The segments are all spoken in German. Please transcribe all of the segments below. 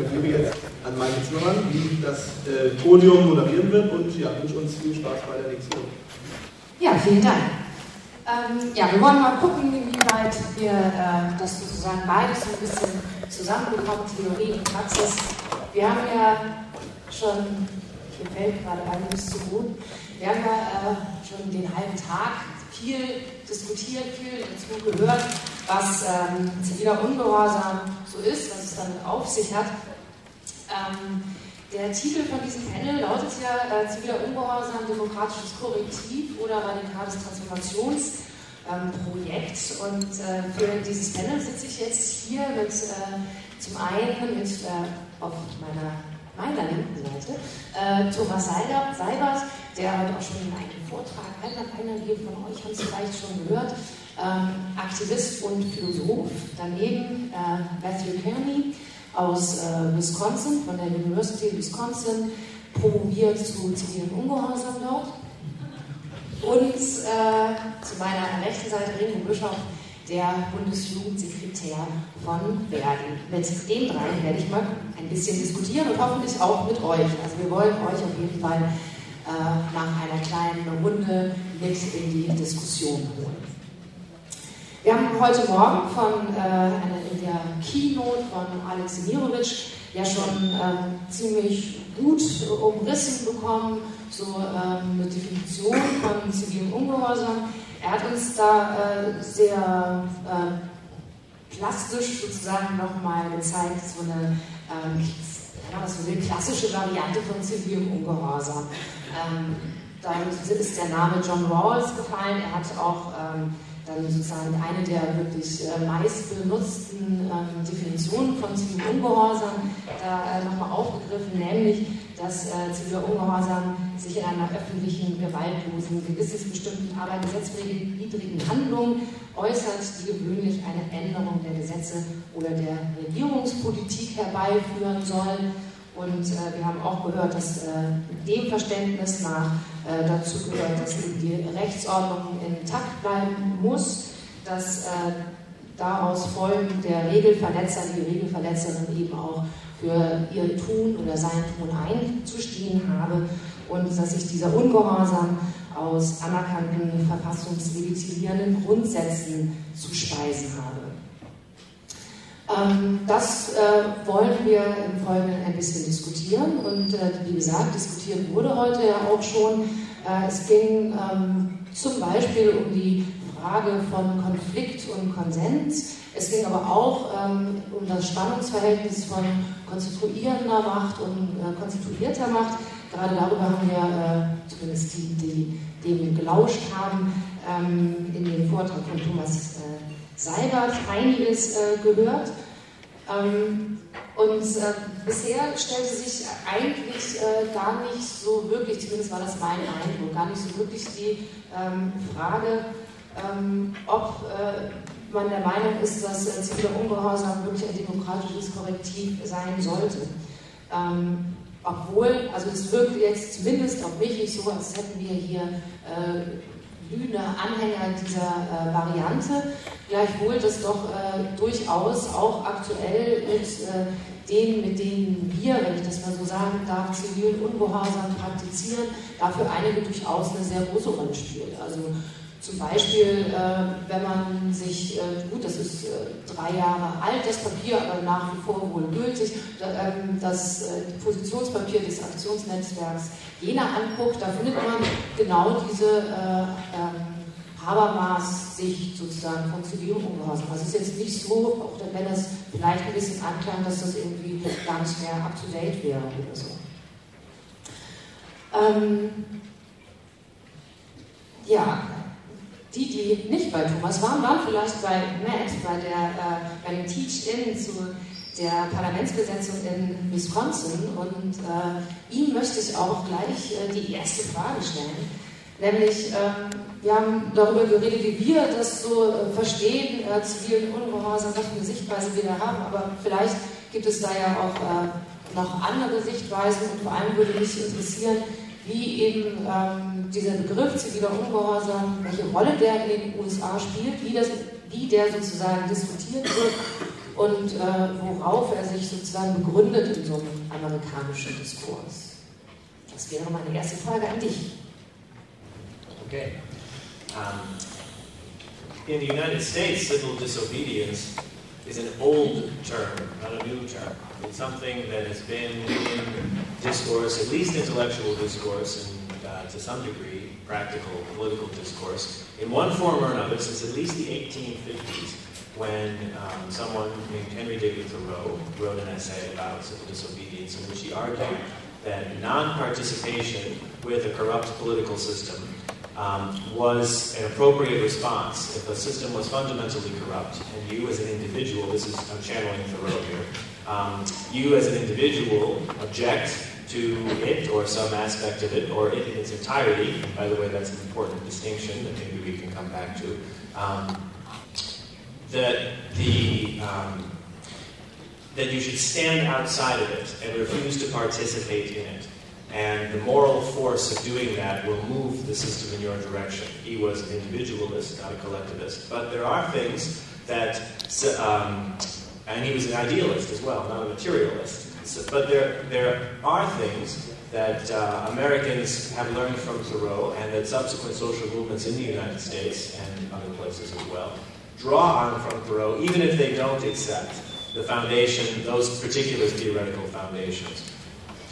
übergebe jetzt an Michael Zimmermann, die das äh, Podium moderieren wird und ja, wünsche uns viel Spaß bei der nächsten Runde. Ja, vielen Dank. Ähm, ja, wir wollen mal gucken, inwieweit wir äh, das sozusagen beides so ein bisschen zusammenbekommen, Theorie und Praxis. Wir haben ja schon, hier fällt gerade einiges zu gut, wir haben ja äh, schon den halben Tag viel diskutiert, viel dazu gehört, was ähm, ziviler Ungehorsam so ist, was es damit auf sich hat. Ähm, der Titel von diesem Panel lautet ja äh, Ziviler Ungehorsam, demokratisches Korrektiv oder radikales Transformationsprojekt. Ähm, und äh, für dieses Panel sitze ich jetzt hier mit äh, zum einen mit äh, auf meiner meiner linken Seite, äh, Thomas Seibert, Seibert, der hat auch schon einen Vortrag einer, einer hier von euch hat es vielleicht schon gehört, ähm, Aktivist und Philosoph. Daneben äh, Matthew Kearney aus äh, Wisconsin, von der University of Wisconsin, promoviert zu zivilen Ungehorsam dort. Und äh, zu meiner rechten Seite Remo Bischof, der Bundesjugendsekretär von Verdi. Mit den drei werde ich mal ein bisschen diskutieren und hoffentlich auch mit euch. Also wir wollen euch auf jeden Fall äh, nach einer kleinen Runde mit in die Diskussion holen. Wir haben heute Morgen von äh, einer, in der Keynote von Alex Semirovic ja schon äh, ziemlich gut umrissen bekommen, so ähm, eine Definition von zivilem Ungehorsam. Er hat uns da äh, sehr äh, plastisch sozusagen nochmal gezeigt, so eine, ähm, so eine klassische Variante von zivilem Ungehorsam. Ähm, dann ist der Name John Rawls gefallen. Er hat auch ähm, dann sozusagen eine der wirklich äh, meist benutzten ähm, Definitionen von zivilem Ungehorsam da äh, nochmal aufgegriffen, nämlich dass äh, ziviler Ungehorsam sich in einer öffentlichen, gewaltlosen, gewissensbestimmten, aber gesetzwidrigen Handlung äußert, die gewöhnlich eine Änderung der Gesetze oder der Regierungspolitik herbeiführen soll. Und äh, wir haben auch gehört, dass äh, dem Verständnis nach äh, dazu gehört, dass die Rechtsordnung intakt bleiben muss, dass äh, daraus folgend der Regelverletzer, die Regelverletzerin eben auch für ihr Tun oder sein Tun einzustehen habe und dass ich dieser Ungehorsam aus anerkannten verfassungslegitimierenden Grundsätzen zu speisen habe. Ähm, das äh, wollen wir im Folgenden ein bisschen diskutieren und äh, wie gesagt, diskutiert wurde heute ja auch schon. Äh, es ging ähm, zum Beispiel um die Frage von Konflikt und Konsens. Es ging aber auch ähm, um das Spannungsverhältnis von konstituierender Macht und äh, konstituierter Macht. Gerade darüber haben wir, äh, zumindest die, die dem gelauscht haben, ähm, in dem Vortrag von Thomas äh, Seibert einiges äh, gehört. Ähm, und äh, bisher stellte sich eigentlich äh, gar nicht so wirklich, zumindest war das mein Eindruck, gar nicht so wirklich die ähm, Frage, ähm, ob äh, man der Meinung ist, dass äh, ziviler Ungehorsam wirklich ein demokratisches Korrektiv sein sollte. Ähm, obwohl, also es wirkt jetzt zumindest auf mich nicht so, als hätten wir hier äh, glühende Anhänger dieser äh, Variante. Gleichwohl das doch äh, durchaus auch aktuell mit äh, denen, mit denen wir, wenn ich das mal so sagen darf, zivilen Ungehorsam praktizieren, dafür einige durchaus eine sehr große Rolle spielt. Also zum Beispiel, äh, wenn man sich, äh, gut, das ist äh, drei Jahre alt, das Papier, aber nach wie vor wohl gültig, ähm, das Positionspapier des Aktionsnetzwerks Jena anguckt, da findet man genau diese ähm, Habermas-Sicht sozusagen von zivilem Ungehorsam. Es ist jetzt nicht so, auch wenn das vielleicht ein bisschen anklang, dass das irgendwie gar nicht mehr up-to-date wäre oder so. Ähm, ja, die, die nicht bei Thomas waren, waren vielleicht bei Matt, bei, der, äh, bei dem Teach-In zu der Parlamentsbesetzung in Wisconsin. Und äh, ihm möchte ich auch gleich äh, die erste Frage stellen. Nämlich, ähm, wir haben darüber geredet, wie wir das so äh, verstehen, äh, zivilen Ungehorsam, was für eine Sichtweise wir da haben. Aber vielleicht gibt es da ja auch äh, noch andere Sichtweisen. Und vor allem würde mich interessieren, wie eben ähm, dieser Begriff ziviler Ungehorsam, welche Rolle der in den USA spielt, wie, das, wie der sozusagen diskutiert wird und äh, worauf er sich sozusagen begründet in so einem amerikanischen Diskurs. Das wäre meine erste Frage an dich. Okay. Um, in the United States, civil disobedience is an old term, not a new term. It's something that has been in discourse, at least intellectual discourse, and uh, to some degree, practical political discourse, in one form or another since at least the 1850s, when um, someone named Henry David Thoreau wrote an essay about civil disobedience in which he argued that non-participation with a corrupt political system um, was an appropriate response. If a system was fundamentally corrupt, and you as an individual, this is, I'm channeling Thoreau here, um, you as an individual object to it or some aspect of it, or it in its entirety, by the way, that's an important distinction that maybe we can come back to, um, that the um, that you should stand outside of it and refuse to participate in it. And the moral force of doing that will move the system in your direction. He was an individualist, not a collectivist. But there are things that, um, and he was an idealist as well, not a materialist. So, but there, there are things that uh, Americans have learned from Thoreau and that subsequent social movements in the United States and other places as well draw on from Thoreau, even if they don't accept the foundation, those particular theoretical foundations.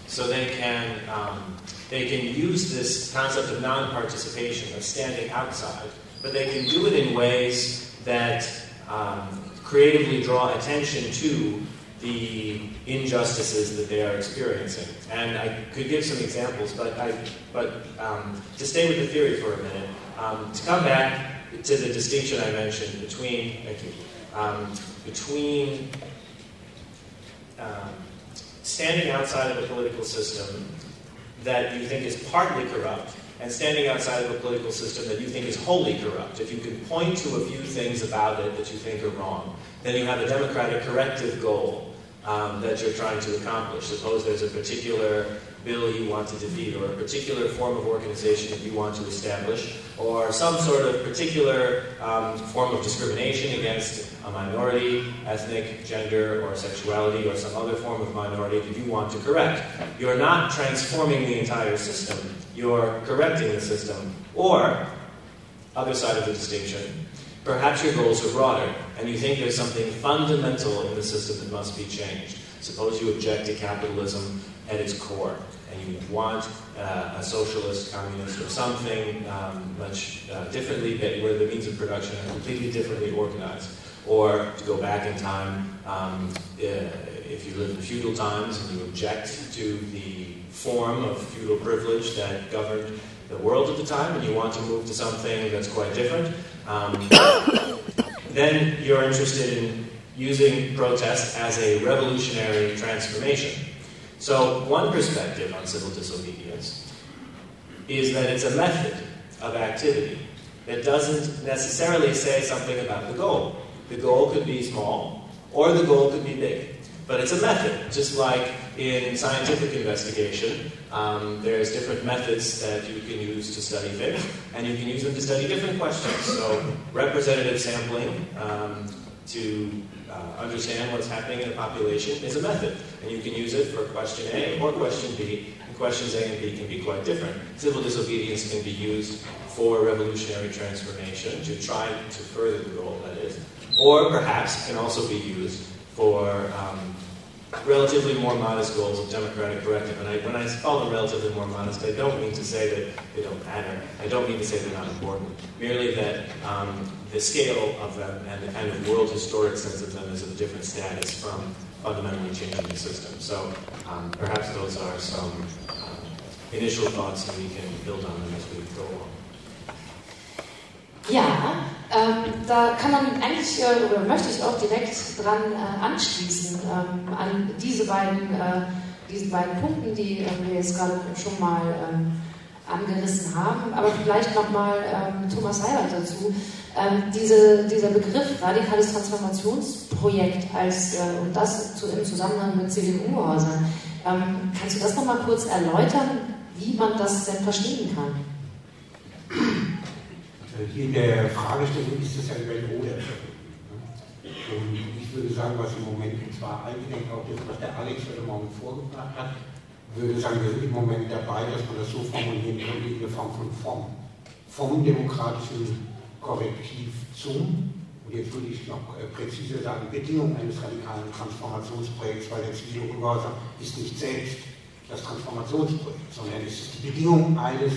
So they can, um, they can use this concept of non-participation, of standing outside, but they can do it in ways that um, creatively draw attention to the injustices that they are experiencing. And I could give some examples, but, I, but um, to stay with the theory for a minute, um, to come back to the distinction I mentioned between, thank you, um, between um, standing outside of a political system that you think is partly corrupt and standing outside of a political system that you think is wholly corrupt. If you can point to a few things about it that you think are wrong, then you have a democratic corrective goal um, that you're trying to accomplish. Suppose there's a particular bill you want to defeat, or a particular form of organization that you want to establish, or some sort of particular um, form of discrimination against a minority, ethnic, gender, or sexuality, or some other form of minority that you want to correct. You're not transforming the entire system, you're correcting the system. Or, other side of the distinction, perhaps your goals are broader, and you think there's something fundamental in the system that must be changed. Suppose you object to capitalism at its core and you want uh, a socialist, communist, or something um, much uh, differently, where the means of production are completely differently organized. Or to go back in time, um, uh, if you live in feudal times and you object to the form of feudal privilege that governed the world at the time, and you want to move to something that's quite different, um, then you're interested in using protest as a revolutionary transformation. So, one perspective on civil disobedience is that it's a method of activity that doesn't necessarily say something about the goal. The goal could be small, or the goal could be big. But it's a method, just like in scientific investigation, um, there's different methods that you can use to study things, and you can use them to study different questions. So, representative sampling um, to uh, understand what's happening in a population is a method. And you can use it for question A or question B, and questions A and B can be quite different. Civil disobedience can be used for revolutionary transformation to try to further the goal, that is. Or perhaps can also be used for um, relatively more modest goals of democratic corrective. And I, when I call them relatively more modest, I don't mean to say that they don't matter. I don't mean to say they're not important. Merely that um, the scale of them and the kind of world historic sense of them is of different status from fundamentally changing the system. So um, perhaps those are some um, initial thoughts and we can build on them as we go along. Ja, ähm, da kann man eigentlich, äh, oder möchte ich auch direkt dran äh, anschließen, ähm, an diese beiden, äh, diesen beiden Punkten, die äh, wir jetzt gerade schon mal ähm, angerissen haben. Aber vielleicht nochmal ähm, Thomas Heibert dazu. Ähm, diese, dieser Begriff radikales Transformationsprojekt als, äh, und das zu, im Zusammenhang mit CDU-Häusern, ähm, kannst du das nochmal kurz erläutern, wie man das denn verstehen kann? Hier in der Fragestellung ist das ja eine Welt Und ich würde sagen, was im Moment, zwar eingedenk auch das, was der Alex heute Morgen vorgebracht hat, würde sagen, wir sind im Moment dabei, dass man das so formulieren könnte in der Form von Form. Vom demokratischen Korrektiv zum, und jetzt würde ich noch äh, präziser sagen, Bedingung eines radikalen Transformationsprojekts, weil der zivile Ungehorsam ist nicht selbst das Transformationsprojekt, sondern es ist die Bedingung eines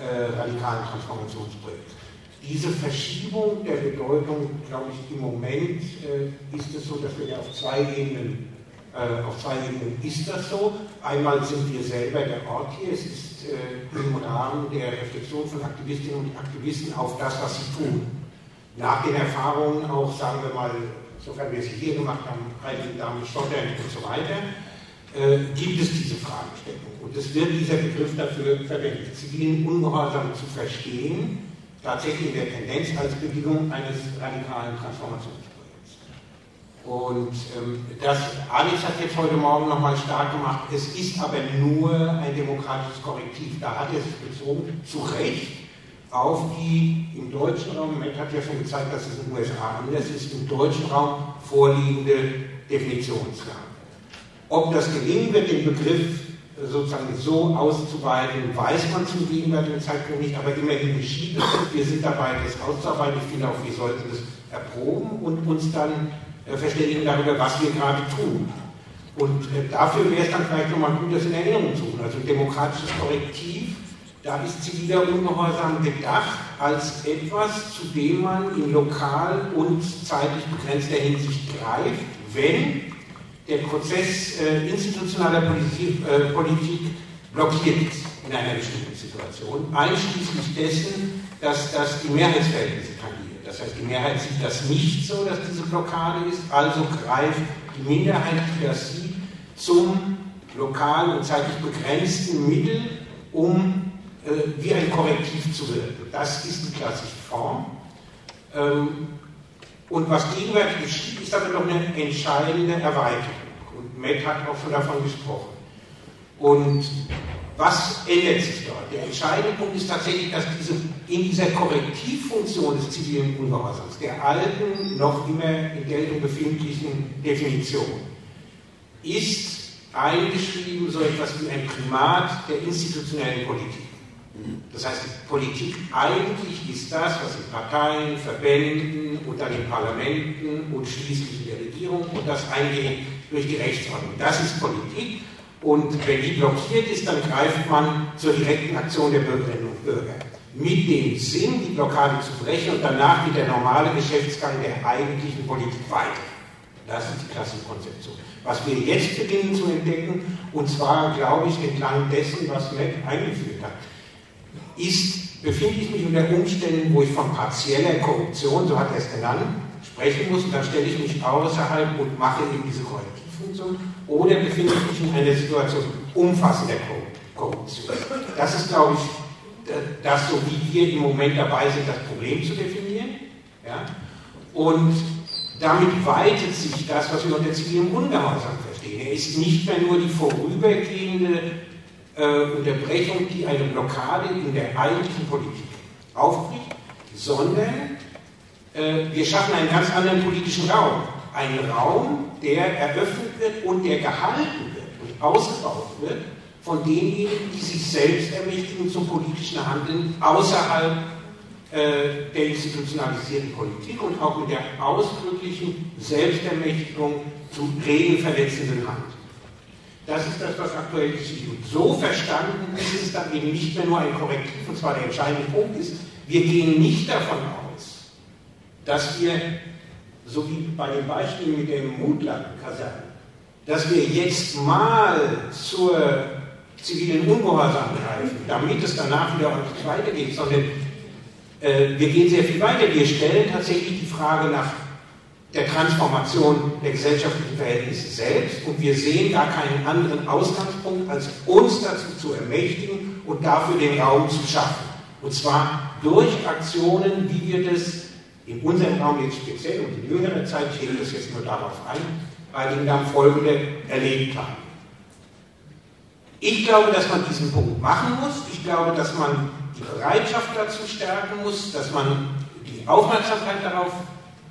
äh, radikalen Transformationsprojekts. Diese Verschiebung der Bedeutung, glaube ich, im Moment äh, ist es so, dass wir ja auf zwei Ebenen, äh, auf zwei Ebenen ist das so. Einmal sind wir selber der Ort hier, es ist äh, im Rahmen der Reflexion von Aktivistinnen und Aktivisten auf das, was sie tun. Nach den Erfahrungen auch, sagen wir mal, sofern wir sie hier gemacht haben, Heiligen Damen Stottern und so weiter, äh, gibt es diese Fragestellung. Und es wird dieser Begriff dafür verwendet, zivilen Ungehorsam zu verstehen tatsächlich in der Tendenz als Bedingung eines radikalen Transformationsprojekts. Und ähm, das, Alex hat jetzt heute Morgen nochmal stark gemacht, es ist aber nur ein demokratisches Korrektiv. Da hat er sich bezogen, zu Recht, auf die im deutschen Raum, Matt hat ja schon gezeigt, dass es in den USA anders ist, im deutschen Raum vorliegende Definitionsfrage. Ob das gelingen wird, den Begriff sozusagen so auszuweiten, weiß man zum gegenwärtigen Zeitpunkt nicht, aber immerhin geschieht es. Wir sind dabei, das auszuarbeiten. Ich finde auch, wir sollten das erproben und uns dann äh, verständigen darüber, was wir gerade tun. Und äh, dafür wäre es dann vielleicht nochmal gut, das in Erinnerung zu tun. Also demokratisches Korrektiv, da ist ziviler Ungehorsam gedacht als etwas, zu dem man in lokal und zeitlich begrenzter Hinsicht greift, wenn der Prozess äh, institutionaler Politik, äh, Politik blockiert ist in einer bestimmten Situation, einschließlich dessen, dass das die Mehrheitsverhältnisse tangiert. Das heißt, die Mehrheit sieht das nicht so, dass diese Blockade ist, also greift die Minderheit, die das sieht, zum lokal und zeitlich begrenzten Mittel, um äh, wie ein Korrektiv zu wirken. Das ist die klassische Form. Ähm, und was gegenwärtig geschieht, ist aber noch eine entscheidende Erweiterung. Matt hat auch schon davon gesprochen. Und was ändert sich dort? Der entscheidende Punkt ist tatsächlich, dass diese, in dieser Korrektivfunktion des zivilen Ungehorsams, der alten, noch immer in Geltung befindlichen Definition, ist eingeschrieben so etwas wie ein Primat der institutionellen Politik. Das heißt, die Politik eigentlich ist das, was in Parteien, Verbänden und dann in Parlamenten und schließlich in der Regierung und das eingeht durch die Rechtsordnung. Das ist Politik und wenn die blockiert ist, dann greift man zur direkten Aktion der Bürgerinnen und Bürger. Mit dem Sinn, die Blockade zu brechen und danach geht der normale Geschäftsgang der eigentlichen Politik weiter. Das ist die klassische Konzeption. Was wir jetzt beginnen zu entdecken, und zwar, glaube ich, entlang dessen, was Matt eingeführt hat, ist, befinde ich mich unter Umständen, wo ich von partieller Korruption, so hat er es genannt, sprechen muss und dann stelle ich mich außerhalb und mache eben diese Korrektivfunktion oder befinde ich mich in einer Situation umfassender Korruption. Das ist, glaube ich, das, so wie wir im Moment dabei sind, das Problem zu definieren. Ja? Und damit weitet sich das, was wir unter zivilem Ungehorsam verstehen. Er ist nicht mehr nur die vorübergehende äh, Unterbrechung, die eine Blockade in der eigentlichen Politik aufbricht, sondern äh, wir schaffen einen ganz anderen politischen Raum. Einen Raum, der eröffnet wird und der gehalten wird und ausgebaut wird von denjenigen, die sich selbst ermächtigen zum politischen Handeln außerhalb äh, der institutionalisierten Politik und auch mit der ausdrücklichen Selbstermächtigung zum regelverletzenden Handeln. Das ist das, was aktuell geschieht. Und so verstanden ist es dann eben nicht mehr nur ein Korrektiv, und zwar der entscheidende Punkt ist, wir gehen nicht davon aus, dass wir, so wie bei dem Beispiel mit dem Mutland-Kaserne, dass wir jetzt mal zur zivilen Ungehorsam greifen, damit es danach wieder ordentlich weitergeht, sondern äh, wir gehen sehr viel weiter. Wir stellen tatsächlich die Frage nach der Transformation der gesellschaftlichen Verhältnisse selbst und wir sehen gar keinen anderen Ausgangspunkt, als uns dazu zu ermächtigen und dafür den Raum zu schaffen. Und zwar durch Aktionen, wie wir das in unserem Raum jetzt speziell und in jüngerer Zeit, gehe das jetzt nur darauf ein, bei den dann folgende erlebt haben. Ich glaube, dass man diesen Punkt machen muss. Ich glaube, dass man die Bereitschaft dazu stärken muss, dass man die Aufmerksamkeit darauf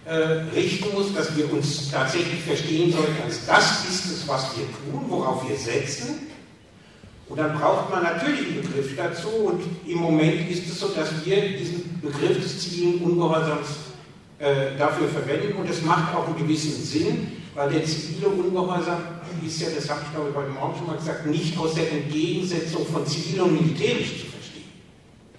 äh, richten muss, dass wir uns tatsächlich verstehen sollten, als das ist es, was wir tun, worauf wir setzen. Und dann braucht man natürlich einen Begriff dazu. Und im Moment ist es so, dass wir diesen Begriff des zivilen Ungehorsams äh, dafür verwenden. Und es macht auch einen gewissen Sinn, weil der zivile Ungehorsam ist ja, das habe ich glaube ich heute Morgen schon mal gesagt, nicht aus der Entgegensetzung von zivil und militärisch zu verstehen.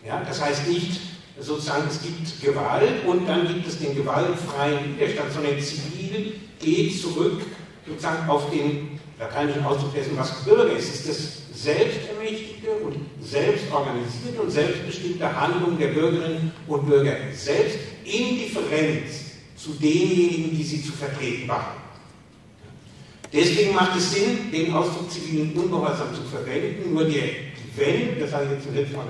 Ja, das heißt nicht, sozusagen, es gibt Gewalt und dann gibt es den gewaltfreien Widerstand, sondern zivil geht zurück sozusagen auf den lateinischen Ausdruck dessen, was Bürger ist. Es ist das selbstermächtigte und selbstorganisierte und selbstbestimmte Handlung der Bürgerinnen und Bürger selbst in Differenz zu denjenigen, die sie zu vertreten waren. Deswegen macht es Sinn, den Ausdruck zivilen Ungehorsam zu verwenden, nur die, die Welle, das sage ich jetzt zum letzten Mal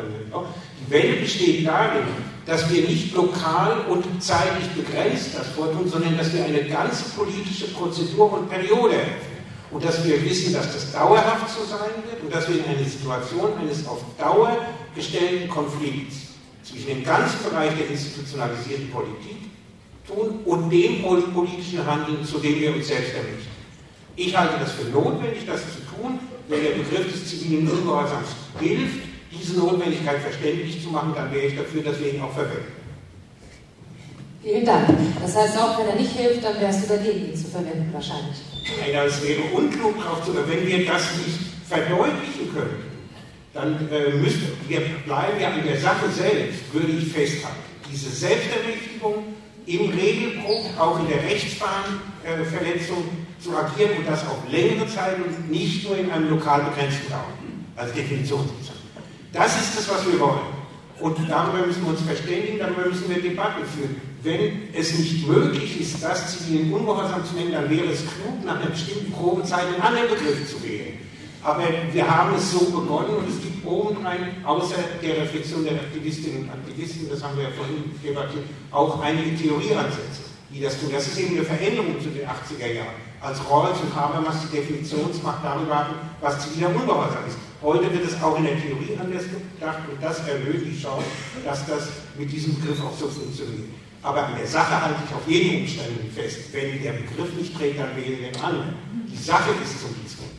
die Welle besteht darin, dass wir nicht lokal und zeitlich begrenzt das vortun, sondern dass wir eine ganze politische Prozedur und Periode eröffnen. Und dass wir wissen, dass das dauerhaft so sein wird und dass wir in eine Situation eines auf Dauer gestellten Konflikts zwischen dem ganzen Bereich der institutionalisierten Politik tun und dem politischen Handeln, zu dem wir uns selbst errichten. Ich halte das für notwendig, das zu tun, wenn der Begriff des zivilen Ungehorsams hilft, diese Notwendigkeit verständlich zu machen, dann wäre ich dafür, dass wir ihn auch verwenden. Vielen Dank. Das heißt, auch wenn er nicht hilft, dann wärst du dagegen, ihn zu verwenden, wahrscheinlich. Nein, das wäre unklug, auch zu, wenn wir das nicht verdeutlichen können, dann äh, müssen wir bleiben ja an der Sache selbst, würde ich festhalten. Diese Selbstermächtigung im Regelbruch, auch in der Rechtsbahnverletzung äh, zu agieren und das auf längere Zeit und nicht nur in einem lokal begrenzten Raum, als Definitionsbezeichnung. Das ist das, was wir wollen. Und darüber müssen wir uns verständigen, darüber müssen wir Debatten führen. Wenn es nicht möglich ist, das zivilen Ungehorsam zu nennen, dann wäre es klug, nach einer bestimmten Probezeit einen anderen Begriff zu wählen. Aber wir haben es so begonnen und es gibt obendrein, außer der Reflexion der Aktivistinnen und Aktivisten, das haben wir ja vorhin debattiert, auch einige Theorieansätze, die das tun. Das ist eben eine Veränderung zu den 80er Jahren. Als Rawls und Habermas die Definitionsmacht darüber hatten, was ziviler Ungehorsam ist. Heute wird es auch in der Theorie anders gedacht und das erhöht die dass das mit diesem Begriff auch so funktioniert. Aber an der Sache halte ich auf jeden Umständen fest. Wenn der Begriff nicht trägt, dann wählen wir den anderen. Die Sache ist zum Diesmal.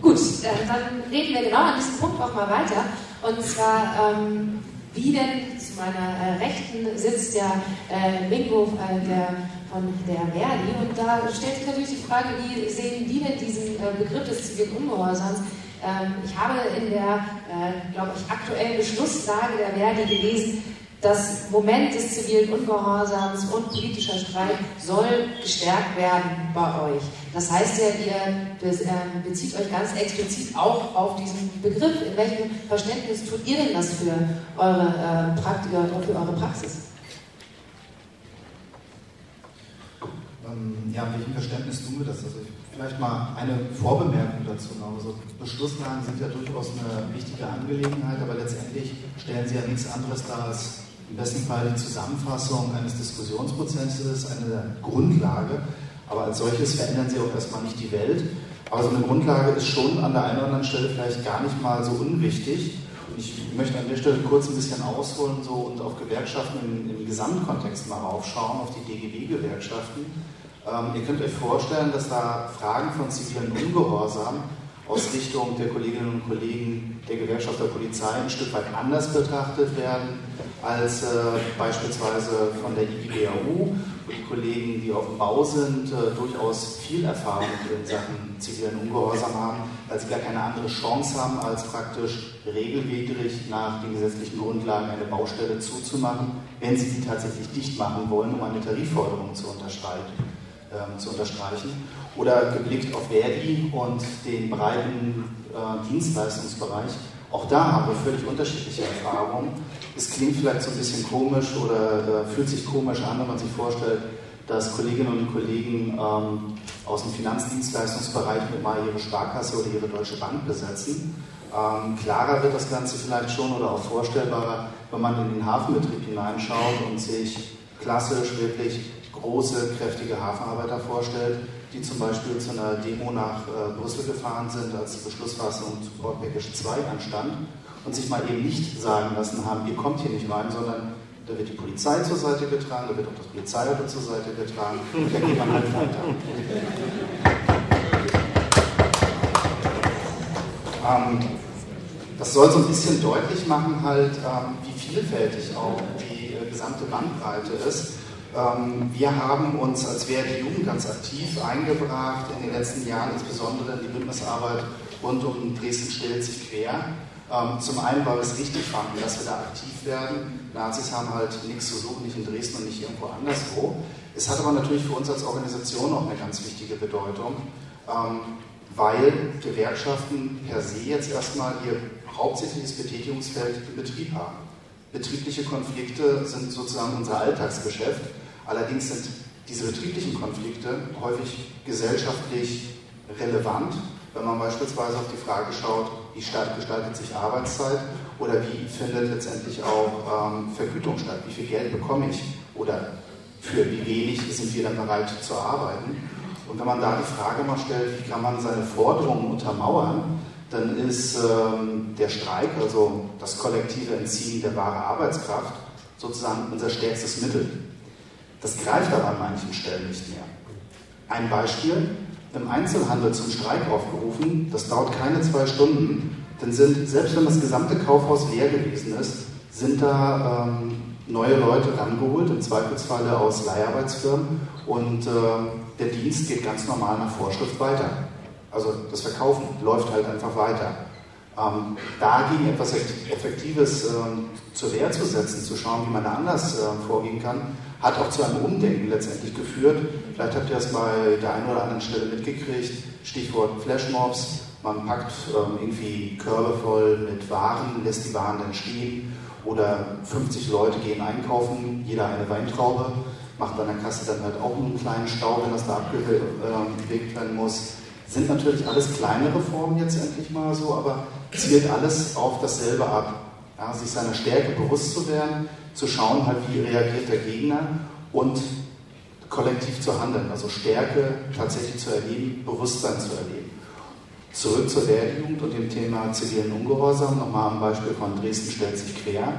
Gut, äh, dann reden wir genau an diesem Punkt auch mal weiter. Und zwar, ähm, wie denn zu meiner äh, Rechten sitzt der äh, Mingo äh, der, von der Verdi. Und da stellt sich natürlich die Frage, wie sehen die denn diesen äh, Begriff des zivilen Ungehorsams? Ähm, ich habe in der, äh, glaube ich, aktuellen Beschlusslage der Verdi gelesen, das Moment des zivilen Ungehorsams und politischer Streit soll gestärkt werden bei euch. Das heißt ja, ihr ähm, bezieht euch ganz explizit auch auf diesen Begriff. In welchem Verständnis tut ihr denn das für eure, äh, Praktik, für eure Praxis? Ähm, ja, in welchem Verständnis tun wir das? Also ich vielleicht mal eine Vorbemerkung dazu. Also Beschlusslagen sind ja durchaus eine wichtige Angelegenheit, aber letztendlich stellen sie ja nichts anderes dar als im besten Fall die Zusammenfassung eines Diskussionsprozesses, eine Grundlage. Aber als solches verändern sie auch erstmal nicht die Welt. Aber so eine Grundlage ist schon an der einen oder anderen Stelle vielleicht gar nicht mal so unwichtig. Und ich möchte an der Stelle kurz ein bisschen ausholen so, und auf Gewerkschaften im, im Gesamtkontext mal raufschauen, auf die DGB-Gewerkschaften. Ähm, ihr könnt euch vorstellen, dass da Fragen von zivilen Ungehorsam aus Richtung der Kolleginnen und Kollegen der Gewerkschaft der Polizei ein Stück weit anders betrachtet werden als äh, beispielsweise von der IGBAU, wo die Kollegen, die auf dem Bau sind, äh, durchaus viel Erfahrung in Sachen zivilen Ungehorsam haben, weil sie gar keine andere Chance haben, als praktisch regelwidrig nach den gesetzlichen Grundlagen eine Baustelle zuzumachen, wenn sie sie tatsächlich dicht machen wollen, um eine Tarifforderung zu unterstreichen ähm, zu unterstreichen. Oder geblickt auf Verdi und den breiten äh, Dienstleistungsbereich. Auch da haben wir völlig unterschiedliche Erfahrungen. Es klingt vielleicht so ein bisschen komisch oder äh, fühlt sich komisch an, wenn man sich vorstellt, dass Kolleginnen und Kollegen ähm, aus dem Finanzdienstleistungsbereich mit mal ihre Sparkasse oder ihre Deutsche Bank besetzen. Ähm, klarer wird das Ganze vielleicht schon oder auch vorstellbarer, wenn man in den Hafenbetrieb hineinschaut und sich klassisch wirklich große, kräftige Hafenarbeiter vorstellt, die zum Beispiel zu einer Demo nach äh, Brüssel gefahren sind, als die Beschlussfassung zu Port 2 anstand und sich mal eben nicht sagen lassen haben, ihr kommt hier nicht rein, sondern Da wird die Polizei zur Seite getragen, da wird auch das Polizeiauto zur Seite getragen und da geht man halt weiter. Ähm, das soll so ein bisschen deutlich machen, halt, ähm, wie vielfältig auch die äh, gesamte Bandbreite ist. Ähm, wir haben uns als Wehr die Jugend ganz aktiv eingebracht in den letzten Jahren, insbesondere in die Bündnisarbeit rund um Dresden stellt sich quer. Ähm, zum einen, weil wir es richtig fanden, dass wir da aktiv werden. Nazis haben halt nichts zu suchen, nicht in Dresden und nicht irgendwo anderswo. Es hat aber natürlich für uns als Organisation auch eine ganz wichtige Bedeutung, ähm, weil Gewerkschaften per se jetzt erstmal ihr hauptsächliches Betätigungsfeld im Betrieb haben. Betriebliche Konflikte sind sozusagen unser Alltagsgeschäft. Allerdings sind diese betrieblichen Konflikte häufig gesellschaftlich relevant, wenn man beispielsweise auf die Frage schaut, wie gestaltet sich Arbeitszeit oder wie findet letztendlich auch ähm, Vergütung statt, wie viel Geld bekomme ich oder für wie wenig sind wir dann bereit zu arbeiten. Und wenn man da die Frage mal stellt, wie kann man seine Forderungen untermauern, dann ist ähm, der Streik, also das kollektive Entziehen der wahre Arbeitskraft, sozusagen unser stärkstes Mittel. Das greift aber an manchen Stellen nicht mehr. Ein Beispiel, im Einzelhandel zum Streik aufgerufen, das dauert keine zwei Stunden, dann sind, selbst wenn das gesamte Kaufhaus leer gewesen ist, sind da ähm, neue Leute rangeholt, im Zweifelsfalle aus Leiharbeitsfirmen und äh, der Dienst geht ganz normal nach Vorschrift weiter. Also das Verkaufen läuft halt einfach weiter. Ähm, dagegen etwas Effektives ähm, zur Wehr zu setzen, zu schauen, wie man da anders äh, vorgehen kann, hat auch zu einem Umdenken letztendlich geführt. Vielleicht habt ihr das bei der einen oder anderen Stelle mitgekriegt. Stichwort Flashmobs. Man packt ähm, irgendwie Körbe voll mit Waren, lässt die Waren dann stehen. Oder 50 Leute gehen einkaufen, jeder eine Weintraube, macht an der Kasse dann halt auch einen kleinen Stau, wenn das da abgewegt werden muss sind natürlich alles kleinere Formen jetzt endlich mal so, aber zielt alles auf dasselbe ab. Ja, sich seiner Stärke bewusst zu werden, zu schauen, halt, wie reagiert der Gegner und kollektiv zu handeln, also Stärke tatsächlich zu erleben, Bewusstsein zu erleben. Zurück zur Wehrjugend und dem Thema zivilen Ungehorsam, nochmal am Beispiel von Dresden stellt sich quer.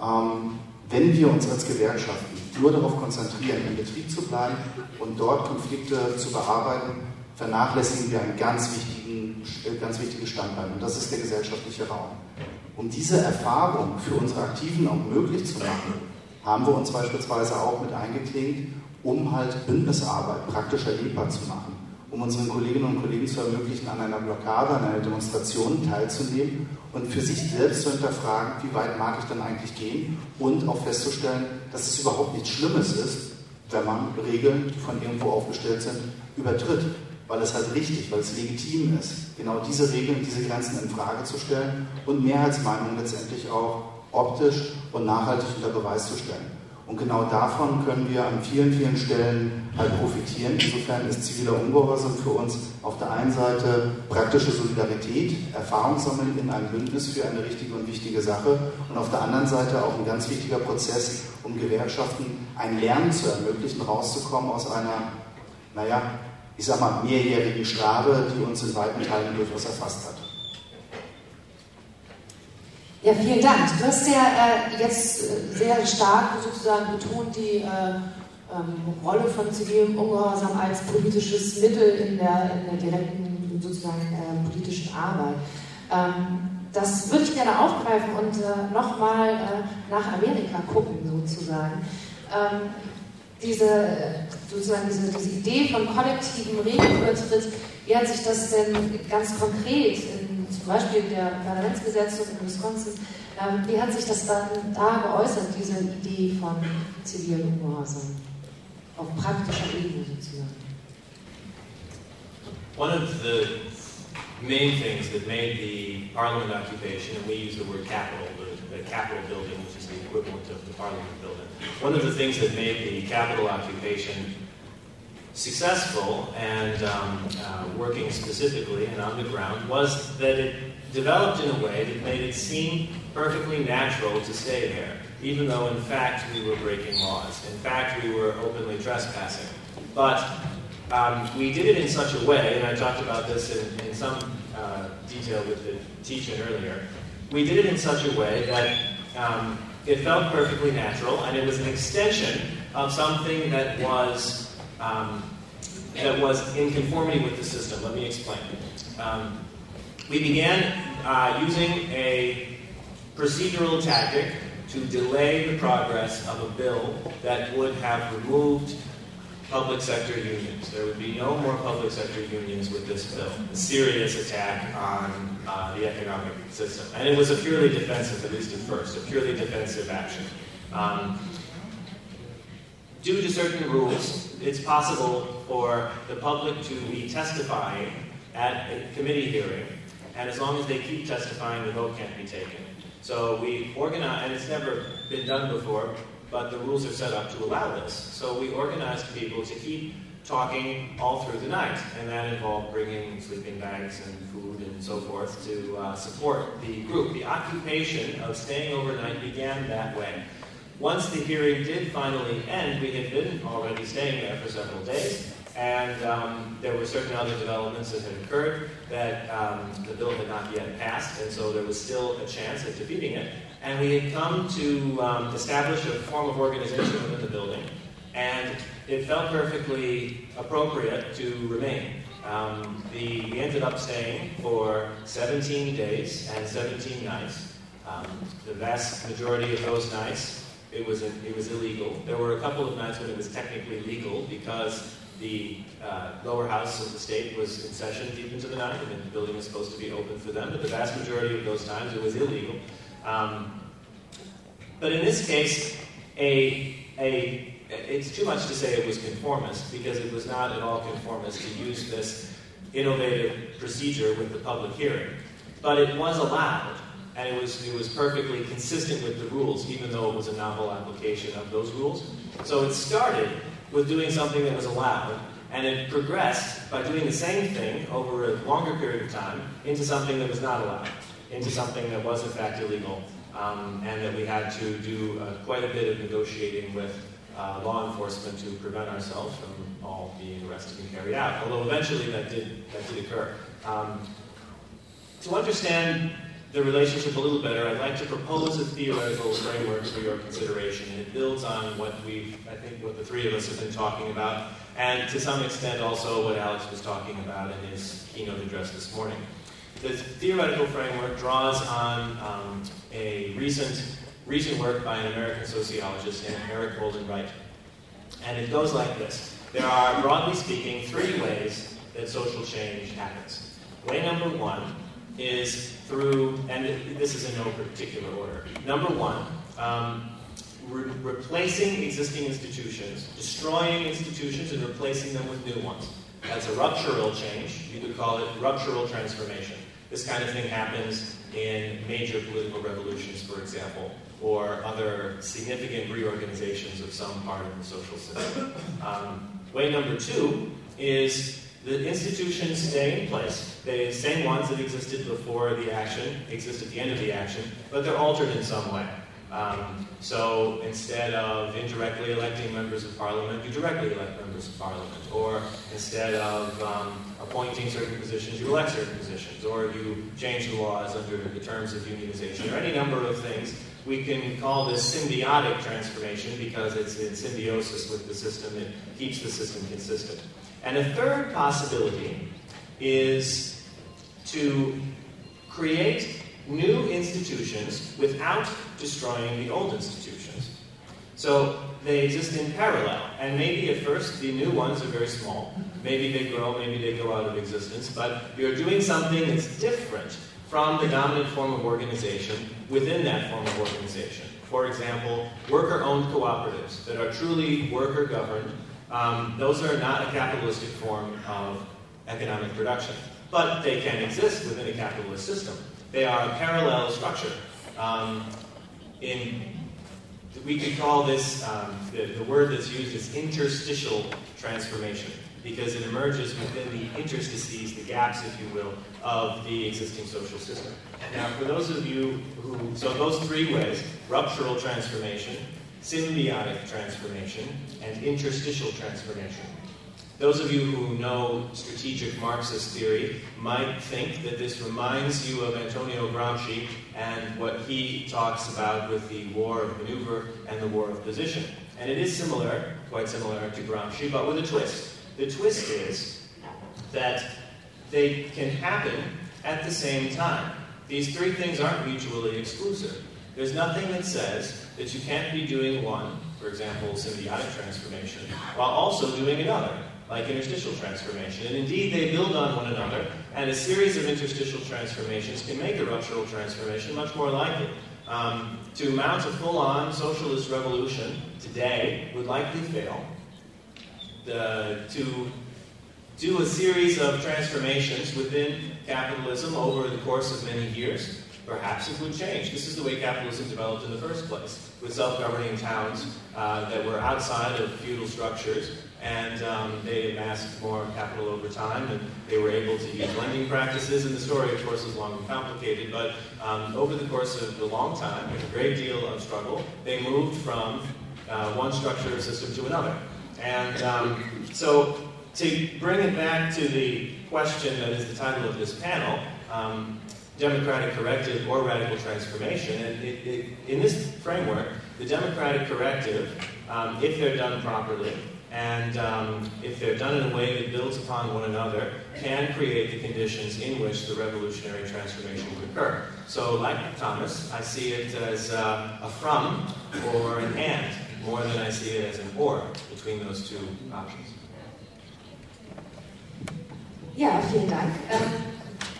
Ähm, wenn wir uns als Gewerkschaften nur darauf konzentrieren, im Betrieb zu bleiben und dort Konflikte zu bearbeiten, vernachlässigen wir einen ganz wichtigen, äh, ganz wichtiges Standbein und das ist der gesellschaftliche Raum. Um diese Erfahrung für unsere Aktiven auch möglich zu machen, haben wir uns beispielsweise auch mit eingeklinkt, um halt Bündnisarbeit praktisch erlebbar zu machen, um unseren Kolleginnen und Kollegen zu ermöglichen, an einer Blockade, an einer Demonstration teilzunehmen und für sich selbst zu hinterfragen, wie weit mag ich dann eigentlich gehen und auch festzustellen, dass es überhaupt nichts Schlimmes ist, wenn man Regeln, die von irgendwo aufgestellt sind, übertritt weil es halt richtig, weil es legitim ist, genau diese Regeln, diese Grenzen in Frage zu stellen und Mehrheitsmeinungen letztendlich auch optisch und nachhaltig unter Beweis zu stellen. Und genau davon können wir an vielen, vielen Stellen halt profitieren. Insofern ist ziviler Ungehorsam für uns auf der einen Seite praktische Solidarität, Erfahrung sammeln in einem Bündnis für eine richtige und wichtige Sache und auf der anderen Seite auch ein ganz wichtiger Prozess, um Gewerkschaften ein Lernen zu ermöglichen, rauszukommen aus einer, naja, ich sag mal, mehrjährigen Strafe, die uns in weiten Teilen durchaus erfasst hat. Ja, vielen Dank. Du hast ja äh, jetzt äh, sehr stark sozusagen betont die äh, ähm, Rolle von zivilem Ungehorsam als politisches Mittel in der, in der direkten sozusagen äh, politischen Arbeit. Ähm, das würde ich gerne aufgreifen und äh, nochmal äh, nach Amerika gucken sozusagen. Ähm, diese, sozusagen diese, diese Idee von kollektivem Regelübertritt, wie hat sich das denn ganz konkret, in, zum Beispiel der Parlamentsgesetzgebung in Wisconsin, ähm, wie hat sich das dann da geäußert, diese Idee von zivilem Ungehorsam, auf praktischer Ebene sozusagen? One of the main things that made the Parliament occupation, and we use the word Capitol, the, the Capitol building, which is the equivalent of the Parliament building, one of the things that made the Capitol occupation successful and um, uh, working specifically and on the ground was that it developed in a way that made it seem perfectly natural to stay there, even though in fact we were breaking laws. In fact, we were openly trespassing. But um, we did it in such a way, and I talked about this in, in some uh, detail with the teacher earlier. We did it in such a way that um, it felt perfectly natural, and it was an extension of something that was um, that was in conformity with the system. Let me explain. Um, we began uh, using a procedural tactic to delay the progress of a bill that would have removed public sector unions. There would be no more public sector unions with this bill. A serious attack on uh, the economic system. And it was a purely defensive, at least at first, a purely defensive action. Um, due to certain rules, it's possible for the public to be testifying at a committee hearing, and as long as they keep testifying, the vote can't be taken. So we organize, and it's never been done before, but the rules are set up to allow this. So we organized people to keep talking all through the night, and that involved bringing sleeping bags and food and so forth to uh, support the group. The occupation of staying overnight began that way. Once the hearing did finally end, we had been already staying there for several days, and um, there were certain other developments that had occurred that um, the bill had not yet passed, and so there was still a chance of defeating it. And we had come to um, establish a form of organization within the building, and it felt perfectly appropriate to remain. Um, the, we ended up staying for 17 days and 17 nights. Um, the vast majority of those nights it was, it was illegal. There were a couple of nights when it was technically legal because the uh, lower house of the state was in session deep into the night, and the building was supposed to be open for them. But the vast majority of those times, it was illegal. Um, but in this case, a, a, it's too much to say it was conformist because it was not at all conformist to use this innovative procedure with the public hearing. But it was allowed and it was, it was perfectly consistent with the rules, even though it was a novel application of those rules. So it started with doing something that was allowed, and it progressed by doing the same thing over a longer period of time into something that was not allowed, into something that was in fact illegal, um, and that we had to do uh, quite a bit of negotiating with uh, law enforcement to prevent ourselves from all being arrested and carried out. Although eventually that did that did occur. Um, to understand the relationship a little better, I'd like to propose a theoretical framework for your consideration. And it builds on what we've, I think, what the three of us have been talking about, and to some extent also what Alex was talking about in his keynote address this morning. The theoretical framework draws on um, a recent, recent work by an American sociologist named Eric Holden Wright. And it goes like this. There are, broadly speaking, three ways that social change happens. Way number one is through, and this is in no particular order. Number one, um, re replacing existing institutions, destroying institutions and replacing them with new ones. That's a ruptural change. You could call it ruptural transformation. This kind of thing happens in major political revolutions, for example, or other significant reorganizations of some part of the social system. Um, way number two is the institutions stay in place. The same ones that existed before the action exist at the end of the action, but they're altered in some way. Um, so instead of indirectly electing members of parliament, you directly elect members of parliament. Or instead of um, appointing certain positions, you elect certain positions. Or you change the laws under the terms of unionization, or any number of things. We can call this symbiotic transformation because it's in symbiosis with the system. It keeps the system consistent. And a third possibility is to create new institutions without destroying the old institutions. So they exist in parallel, and maybe at first the new ones are very small. Maybe they grow, maybe they go out of existence, but you're doing something that's different from the dominant form of organization within that form of organization. For example, worker owned cooperatives that are truly worker governed um, those are not a capitalistic form of economic production, but they can exist within a capitalist system. They are a parallel structure. Um, in, we could call this, um, the, the word that's used is interstitial transformation, because it emerges within the interstices, the gaps, if you will, of the existing social system. Now, for those of you who, so those three ways, ruptural transformation, symbiotic transformation, and interstitial transformation. Those of you who know strategic Marxist theory might think that this reminds you of Antonio Gramsci and what he talks about with the war of maneuver and the war of position. And it is similar, quite similar to Gramsci, but with a twist. The twist is that they can happen at the same time. These three things aren't mutually exclusive. There's nothing that says that you can't be doing one, for example, symbiotic transformation, while also doing another like interstitial transformation. And indeed, they build on one another, and a series of interstitial transformations can make a ruptural transformation much more likely. Um, to mount a full-on socialist revolution today would likely fail. The, to do a series of transformations within capitalism over the course of many years, perhaps it would change. This is the way capitalism developed in the first place, with self-governing towns uh, that were outside of feudal structures and um, they amassed more capital over time, and they were able to use lending practices. And the story, of course, is long and complicated, but um, over the course of a long time, with a great deal of struggle, they moved from uh, one structure system to another. And um, so, to bring it back to the question that is the title of this panel, um, democratic corrective or radical transformation, and it, it, in this framework, the democratic corrective, um, if they're done properly, and um, if they're done in a way that builds upon one another, can create the conditions in which the revolutionary transformation would occur. So, like Thomas, I see it as uh, a from or an and, more than I see it as an or between those two options. Ja, vielen Dank. Ähm,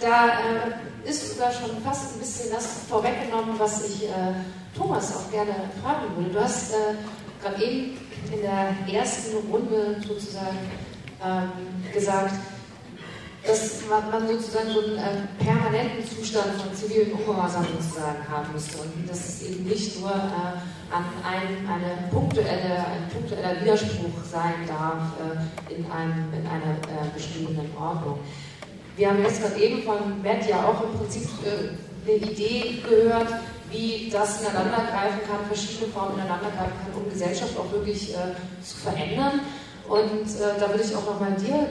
da äh, ist sogar schon fast ein bisschen das vorweggenommen, was ich äh, Thomas auch gerne fragen würde. Du hast äh, gerade eben in der ersten Runde sozusagen ähm, gesagt, dass man sozusagen so einen äh, permanenten Zustand von zivilen Ungehorsam sozusagen haben müsste und dass es eben nicht nur äh, an ein, eine punktuelle, ein punktueller Widerspruch sein darf äh, in, einem, in einer äh, bestehenden Ordnung. Wir haben jetzt gerade eben von Matt ja auch im Prinzip äh, eine Idee gehört, wie das ineinandergreifen kann, verschiedene Formen ineinandergreifen kann, um Gesellschaft auch wirklich äh, zu verändern. Und äh, da würde ich auch nochmal dir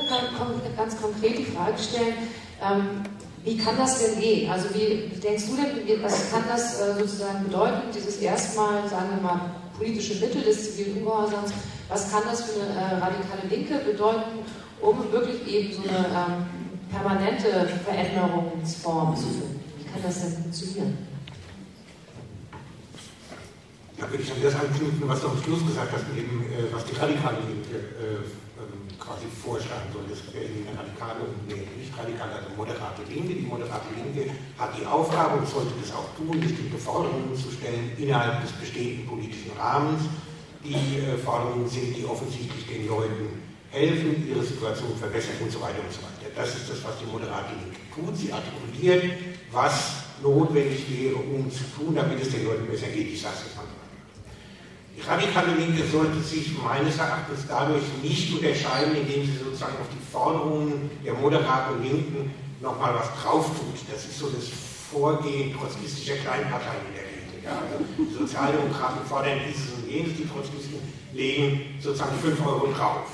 ganz konkret die Frage stellen, ähm, wie kann das denn gehen? Also wie denkst du denn, was kann das äh, sozusagen bedeuten, dieses erstmal, sagen wir mal, politische Mittel des zivilen Ungehorsams, was kann das für eine äh, radikale Linke bedeuten, um wirklich eben so eine ähm, permanente Veränderungsform zu finden? Wie kann das denn funktionieren? Da würde ich an das anknüpfen, was du am Schluss gesagt hast, eben, äh, was die radikale Linke äh, ähm, quasi vorschlagen soll. Das wäre eine radikale und eine nicht radikale, also moderate Linke. Die moderate Linke hat die Aufgabe und sollte das auch tun, bestimmte Forderungen zu stellen innerhalb des bestehenden politischen Rahmens. Die äh, Forderungen sind, die offensichtlich den Leuten helfen, ihre Situation verbessern und so weiter und so weiter. Das ist das, was die moderate Linke tut. Sie artikuliert, was notwendig wäre, um zu tun, damit es den Leuten besser geht. Ich sage es jetzt mal die radikale Linke sollte sich meines Erachtens dadurch nicht unterscheiden, indem sie sozusagen auf die Forderungen der moderaten Linken nochmal was drauf tut. Das ist so das Vorgehen trotzkistischer Kleinparteien in der Linke. Ja, also die Sozialdemokraten fordern dieses und jenes, die Trotzkisten legen sozusagen 5 Euro drauf.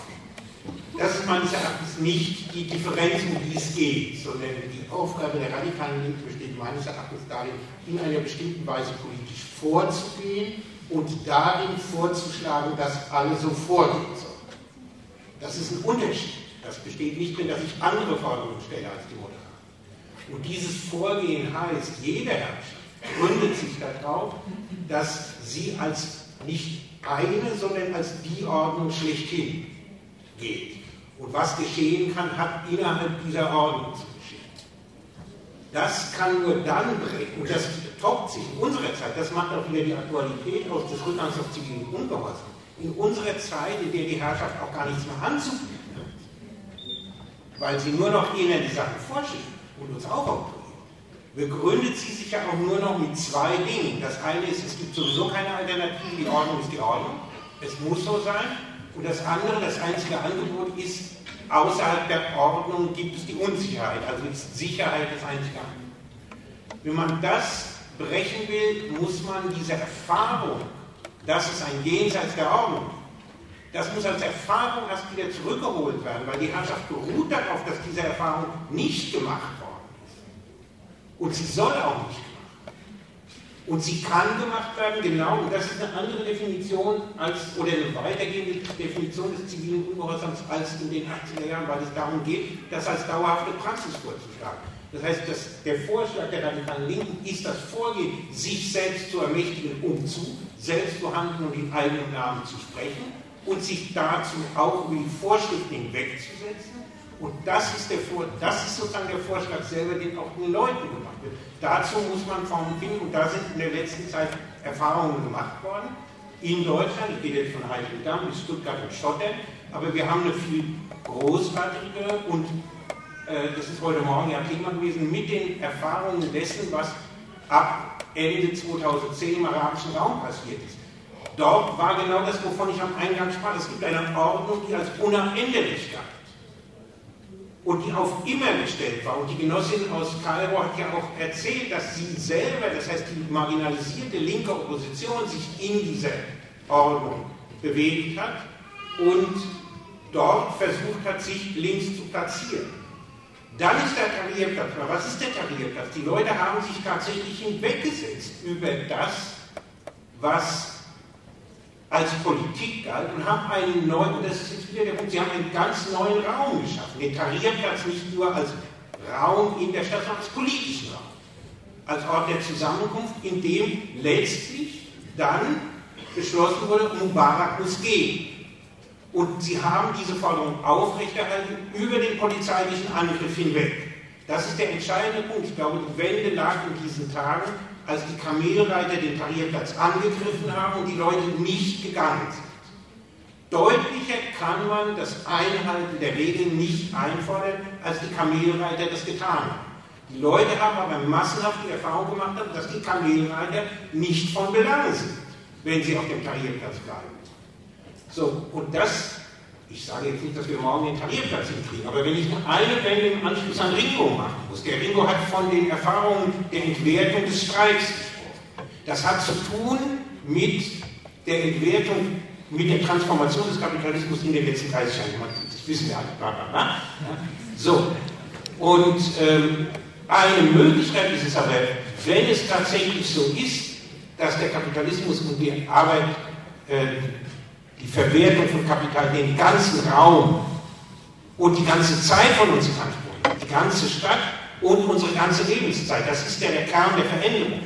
Das ist meines Erachtens nicht die Differenz, um die es geht, sondern die Aufgabe der radikalen Linke besteht meines Erachtens darin, in einer bestimmten Weise politisch vorzugehen und darin vorzuschlagen, dass alle so vorgehen sollen. Das ist ein Unterschied. Das besteht nicht darin, dass ich andere Forderungen stelle als die Moderaten. Und dieses Vorgehen heißt, jede Herrschaft gründet sich darauf, dass sie als nicht eine, sondern als die Ordnung schlechthin geht. Und was geschehen kann, hat innerhalb dieser Ordnung zu geschehen. Das kann nur dann brechen, und das toppt sich in unserer Zeit, das macht auch wieder die Aktualität aus des Rückgangs auf zivilen Ungehorsam, in unserer Zeit, in der die Herrschaft auch gar nichts mehr anzubieten hat, weil sie nur noch ihnen die Sachen vorschieben und uns auch autorieren, begründet sie sich ja auch nur noch mit zwei Dingen. Das eine ist, es gibt sowieso keine Alternative, die Ordnung ist die Ordnung, es muss so sein. Und das andere, das einzige Angebot ist, außerhalb der Ordnung gibt es die Unsicherheit, also ist Sicherheit das einzige. Wenn man das brechen will, muss man diese Erfahrung, dass es ein Jenseits der Ordnung Das muss als Erfahrung erst wieder zurückgeholt werden, weil die Herrschaft beruht darauf, dass diese Erfahrung nicht gemacht worden ist. Und sie soll auch nicht. Und sie kann gemacht werden, genau, und das ist eine andere Definition als, oder eine weitergehende Definition des zivilen Ungehorsams als in den 80er Jahren, weil es darum geht, das als dauerhafte Praxis vorzuschlagen. Das heißt, dass der Vorschlag der radikalen Linken ist das Vorgehen, sich selbst zu ermächtigen, um zu, selbst zu handeln und in eigenen Namen zu sprechen und sich dazu auch über die Vorschriften hinwegzusetzen. Und das ist, der Vor das ist sozusagen der Vorschlag selber, den auch den Leuten gemacht wird. Dazu muss man Formen finden und da sind in der letzten Zeit Erfahrungen gemacht worden. In Deutschland, ich gehe jetzt von Heiligendamm bis Stuttgart und Schottland, aber wir haben eine viel großartigere und äh, das ist heute Morgen ja Thema gewesen, mit den Erfahrungen dessen, was ab Ende 2010 im arabischen Raum passiert ist. Dort war genau das, wovon ich am Eingang sprach. Es gibt eine Ordnung, die als unabänderlich galt und die auf immer gestellt war. Und die Genossin aus Kairo hat ja auch erzählt, dass sie selber, das heißt die marginalisierte linke Opposition, sich in dieser Ordnung bewegt hat und dort versucht hat, sich links zu platzieren. Dann ist der Karriereplatz. Was ist der Karriereplatz? Die Leute haben sich tatsächlich hinweggesetzt über das, was als Politik galt und haben einen neuen, und das ist jetzt wieder der Punkt, sie haben einen ganz neuen Raum geschaffen. Den Tarierplatz nicht nur als Raum in der Stadt, sondern als politischen Raum. Als Ort der Zusammenkunft, in dem letztlich dann beschlossen wurde, Mubarak muss gehen. Und sie haben diese Forderung aufrechterhalten über den polizeilichen Angriff hinweg. Das ist der entscheidende Punkt. Ich glaube, die Wende lag in diesen Tagen als die Kamelreiter den Tarierplatz angegriffen haben und die Leute nicht gegangen sind. Deutlicher kann man das Einhalten der Regeln nicht einfordern, als die Kamelreiter das getan haben. Die Leute haben aber massenhaft die Erfahrung gemacht, dass die Kamelreiter nicht von Belang sind, wenn sie auf dem Tarierplatz bleiben. So, und das ich sage jetzt nicht, dass wir morgen den Tarierplatz hinkriegen, aber wenn ich eine Wende im Anschluss an Ringo machen muss, der Ringo hat von den Erfahrungen der Entwertung des Streiks gesprochen. Das hat zu tun mit der Entwertung, mit der Transformation des Kapitalismus in den letzten 30 Jahren. Das wissen wir alle. So, und ähm, eine Möglichkeit ist es aber, wenn es tatsächlich so ist, dass der Kapitalismus und die Arbeit äh, die Verwertung von Kapital den ganzen Raum und die ganze Zeit von uns in Anspruch die ganze Stadt und unsere ganze Lebenszeit. Das ist ja der Kern der Veränderung.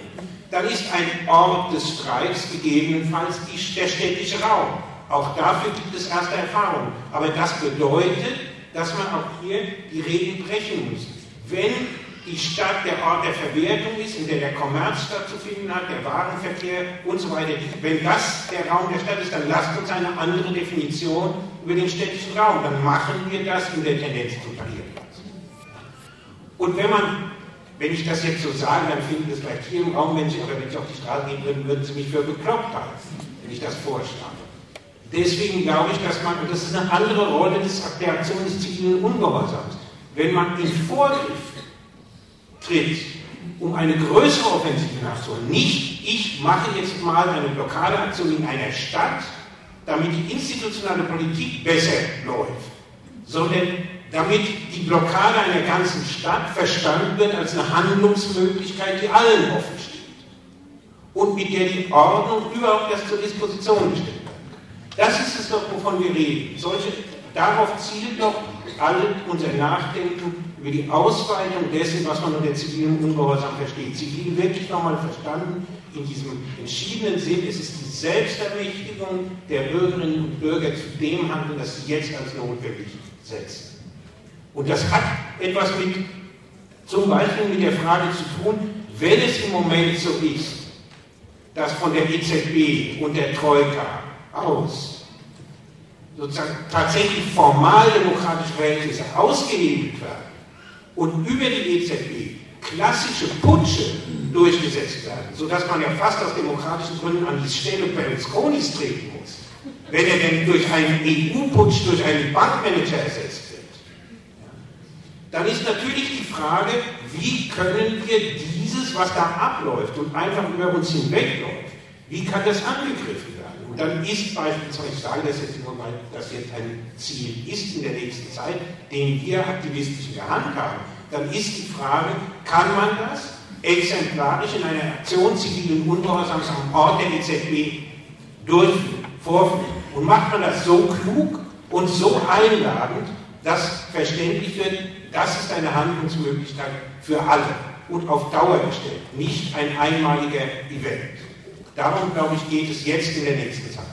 Dann ist ein Ort des Streiks gegebenenfalls die, der städtische Raum. Auch dafür gibt es erste Erfahrungen. Aber das bedeutet, dass man auch hier die Regeln brechen muss. Wenn die Stadt der Ort der Verwertung ist, in der der Kommerz stattzufinden hat, der Warenverkehr und so weiter. Wenn das der Raum der Stadt ist, dann lasst uns eine andere Definition über den städtischen Raum. Dann machen wir das in der Tendenz zum Tarierplatz. Und wenn man, wenn ich das jetzt so sage, dann finden das vielleicht hier im Raum Menschen, aber wenn ich auf die Straße gehen würde, würden sie mich für bekloppt halten, wenn ich das vorschlage. Deswegen glaube ich, dass man, und das ist eine andere Rolle des, der Aktion des zivilen Ungehorsams, wenn man in Vorgriff tritt, um eine größere Offensive nachzuholen. Nicht, ich mache jetzt mal eine Blockadeaktion in einer Stadt, damit die institutionelle Politik besser läuft, sondern damit die Blockade einer ganzen Stadt verstanden wird als eine Handlungsmöglichkeit, die allen offen steht und mit der die Ordnung überhaupt erst zur Disposition gestellt kann. Das ist es doch, wovon wir reden. Solche, darauf zielt doch alle unser Nachdenken über die Ausweitung dessen, was man unter zivilen Ungehorsam versteht. Zivil wirklich nochmal verstanden, in diesem entschiedenen Sinn, es ist die Selbstermächtigung der Bürgerinnen und Bürger zu dem Handeln, das sie jetzt als notwendig setzen. Und das hat etwas mit, zum Beispiel mit der Frage zu tun, wenn es im Moment so ist, dass von der EZB und der Troika aus sozusagen tatsächlich formal demokratische Verhältnisse ausgehebelt werden, und über die EZB klassische Putsche durchgesetzt werden, sodass man ja fast aus demokratischen Gründen an die Stelle Berlusconis treten muss, wenn er denn durch einen EU-Putsch durch einen Bankmanager ersetzt wird, dann ist natürlich die Frage, wie können wir dieses, was da abläuft und einfach über uns hinwegläuft, wie kann das angegriffen? Und dann ist beispielsweise, ich sage das jetzt nur, weil das jetzt ein Ziel ist in der nächsten Zeit, den wir aktivistisch in der Hand haben, dann ist die Frage, kann man das exemplarisch in einer Aktion zivilen Ungehorsams am Ort der EZB durchführen, vorführen? Und macht man das so klug und so einladend, dass verständlich wird, das ist eine Handlungsmöglichkeit für alle und auf Dauer gestellt, nicht ein einmaliger Event. Darum, glaube ich, geht es jetzt in der nächsten Zeit.